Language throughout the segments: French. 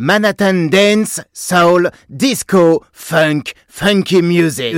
Manhattan dance, soul, disco, funk, funky music.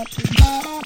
Happy birthday.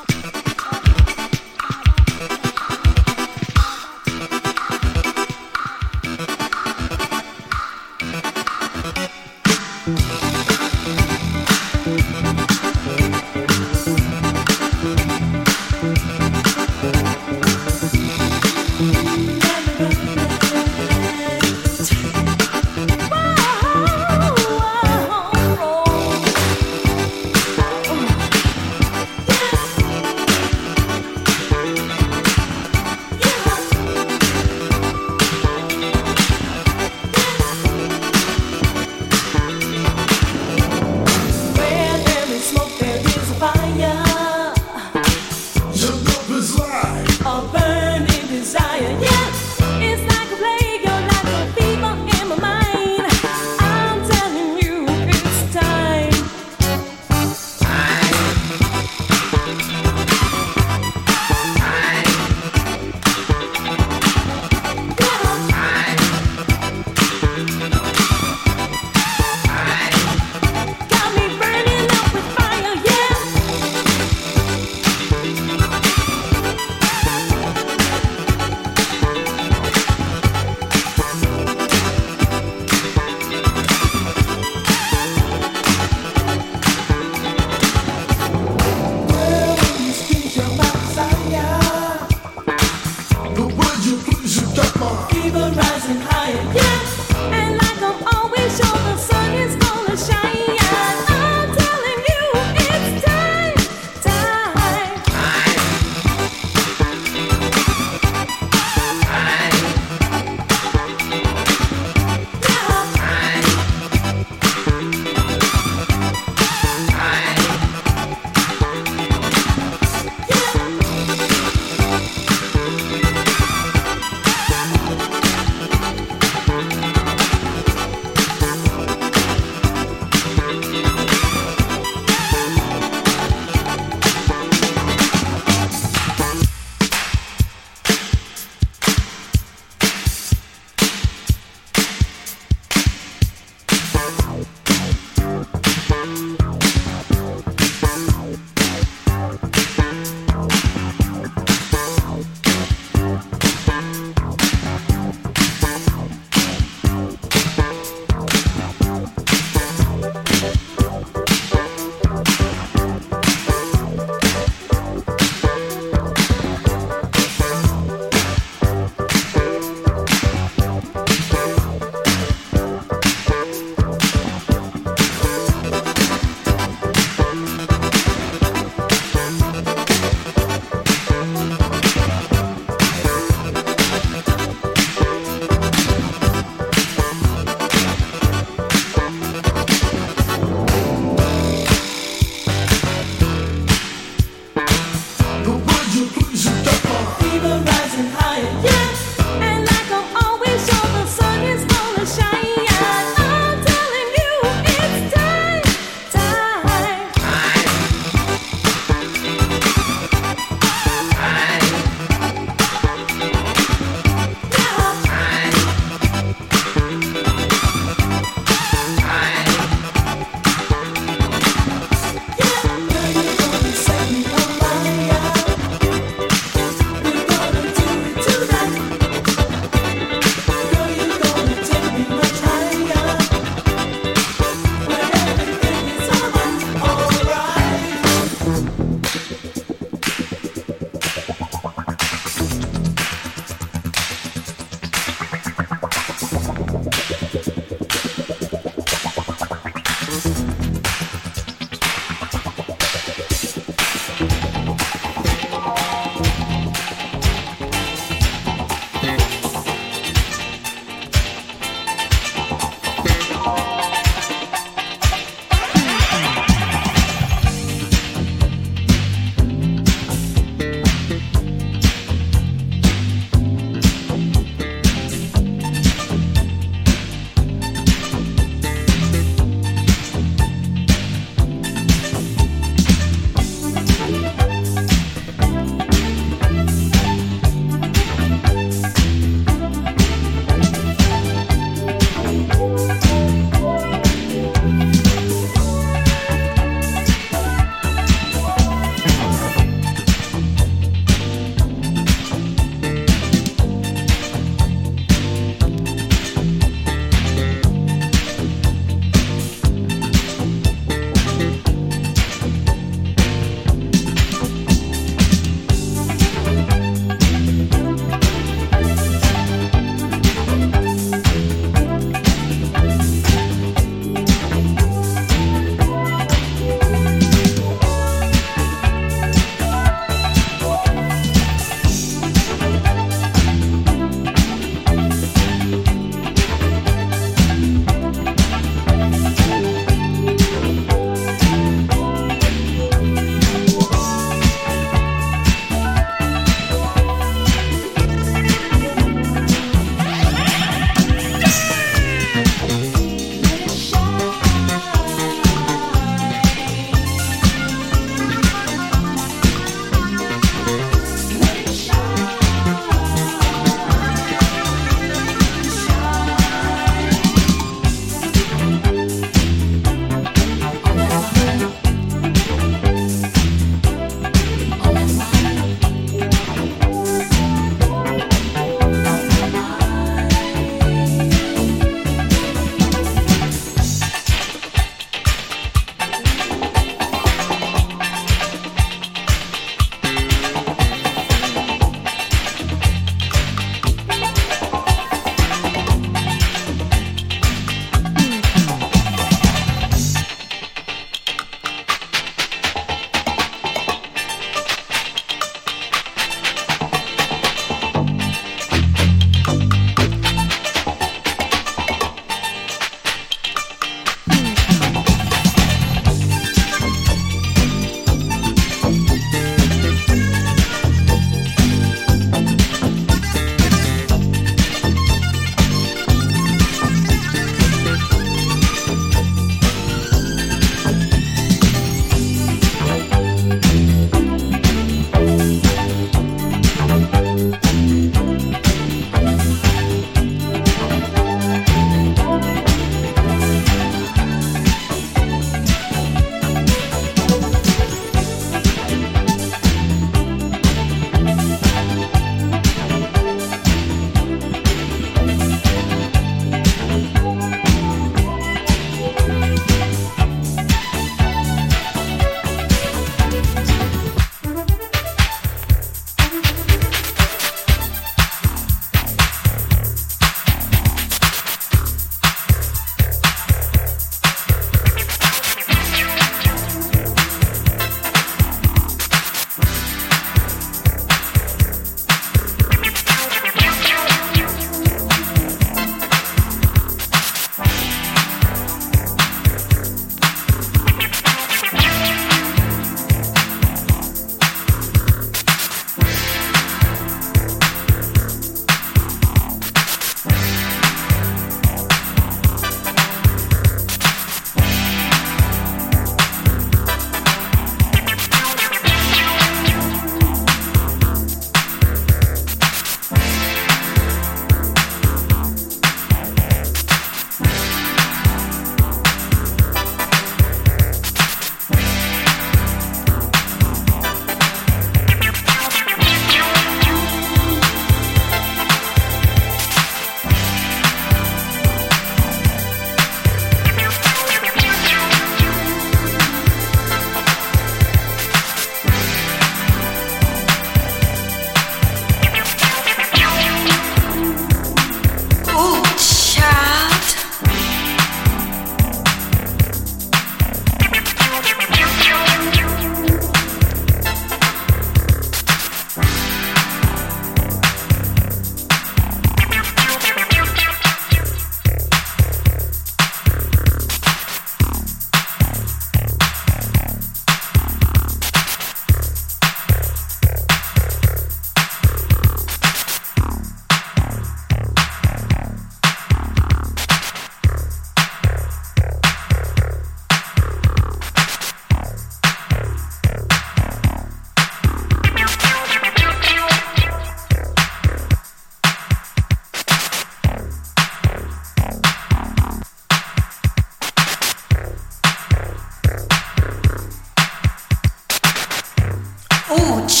Music, music,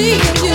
see you.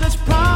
this problem.